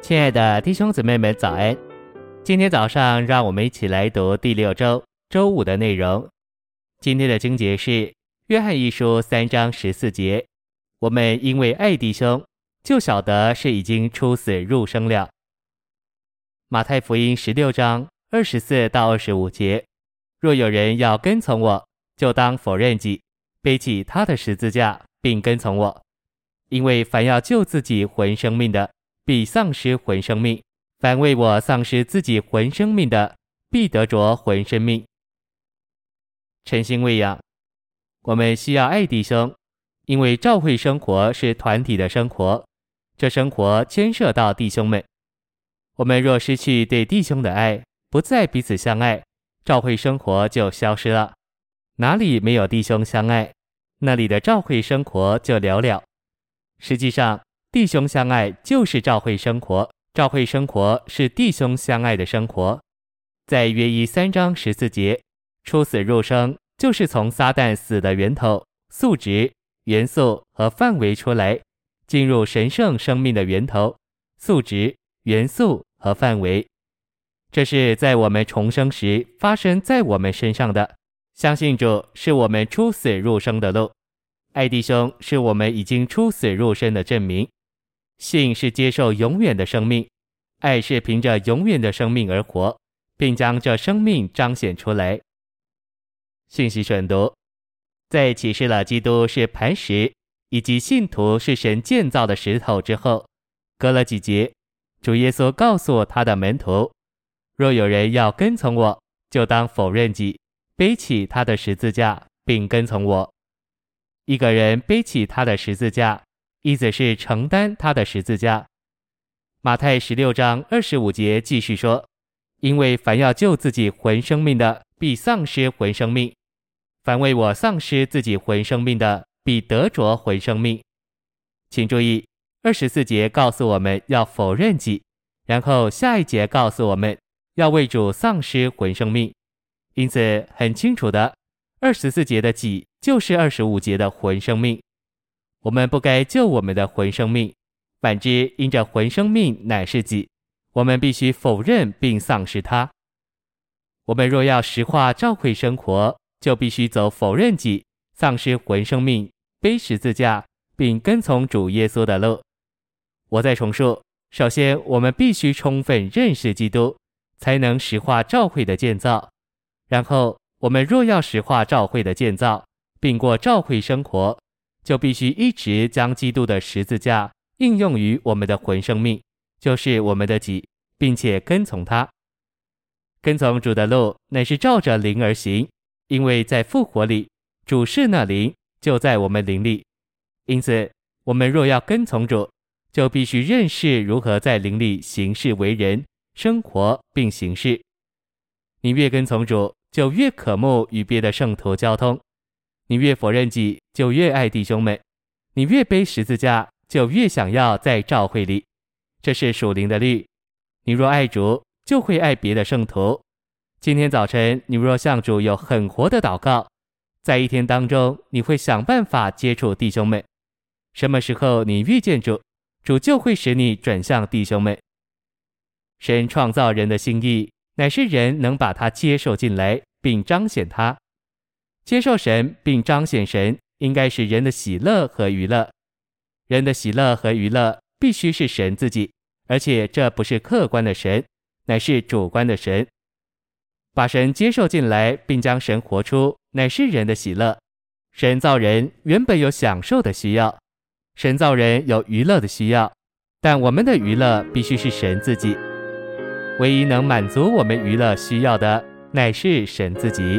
亲爱的弟兄姊妹们，早安！今天早上，让我们一起来读第六周周五的内容。今天的经节是《约翰一书》三章十四节。我们因为爱弟兄，就晓得是已经出死入生了。马太福音十六章二十四到二十五节。若有人要跟从我，就当否认己，背起他的十字架，并跟从我。因为凡要救自己魂生命的，必丧失魂生命；凡为我丧失自己魂生命的，必得着魂生命。晨星喂养，我们需要爱弟兄，因为教会生活是团体的生活，这生活牵涉到弟兄们。我们若失去对弟兄的爱，不再彼此相爱，教会生活就消失了。哪里没有弟兄相爱，那里的教会生活就寥寥。实际上，弟兄相爱就是照会生活，照会生活是弟兄相爱的生活。在约一三章十四节，出死入生就是从撒旦死的源头、素质、元素和范围出来，进入神圣生命的源头、素质、元素和范围。这是在我们重生时发生在我们身上的。相信主是我们出死入生的路，爱弟兄是我们已经出死入生的证明。信是接受永远的生命，爱是凭着永远的生命而活，并将这生命彰显出来。信息选读，在启示了基督是磐石，以及信徒是神建造的石头之后，隔了几节，主耶稣告诉他的门徒：若有人要跟从我，就当否认己，背起他的十字架，并跟从我。一个人背起他的十字架。意思是承担他的十字架。马太十六章二十五节继续说：“因为凡要救自己魂生命的，必丧失魂生命；凡为我丧失自己魂生命的，必得着魂生命。”请注意，二十四节告诉我们要否认己，然后下一节告诉我们要为主丧失魂生命。因此，很清楚的，二十四节的己就是二十五节的魂生命。我们不该救我们的魂生命，反之，因着魂生命乃是己，我们必须否认并丧失它。我们若要实化教会生活，就必须走否认己、丧失魂生命、背十字架，并跟从主耶稣的路。我再重述：首先，我们必须充分认识基督，才能实化教会的建造。然后，我们若要实化教会的建造，并过教会生活，就必须一直将基督的十字架应用于我们的魂生命，就是我们的己，并且跟从他。跟从主的路乃是照着灵而行，因为在复活里，主是那灵，就在我们灵里。因此，我们若要跟从主，就必须认识如何在灵里行事为人、生活并行事。你越跟从主，就越渴慕与别的圣徒交通。你越否认己，就越爱弟兄们；你越背十字架，就越想要在教会里。这是属灵的律。你若爱主，就会爱别的圣徒。今天早晨，你若向主有很活的祷告，在一天当中，你会想办法接触弟兄们。什么时候你遇见主，主就会使你转向弟兄们。神创造人的心意，乃是人能把他接受进来，并彰显他。接受神并彰显神，应该是人的喜乐和娱乐。人的喜乐和娱乐必须是神自己，而且这不是客观的神，乃是主观的神。把神接受进来，并将神活出，乃是人的喜乐。神造人原本有享受的需要，神造人有娱乐的需要，但我们的娱乐必须是神自己。唯一能满足我们娱乐需要的，乃是神自己。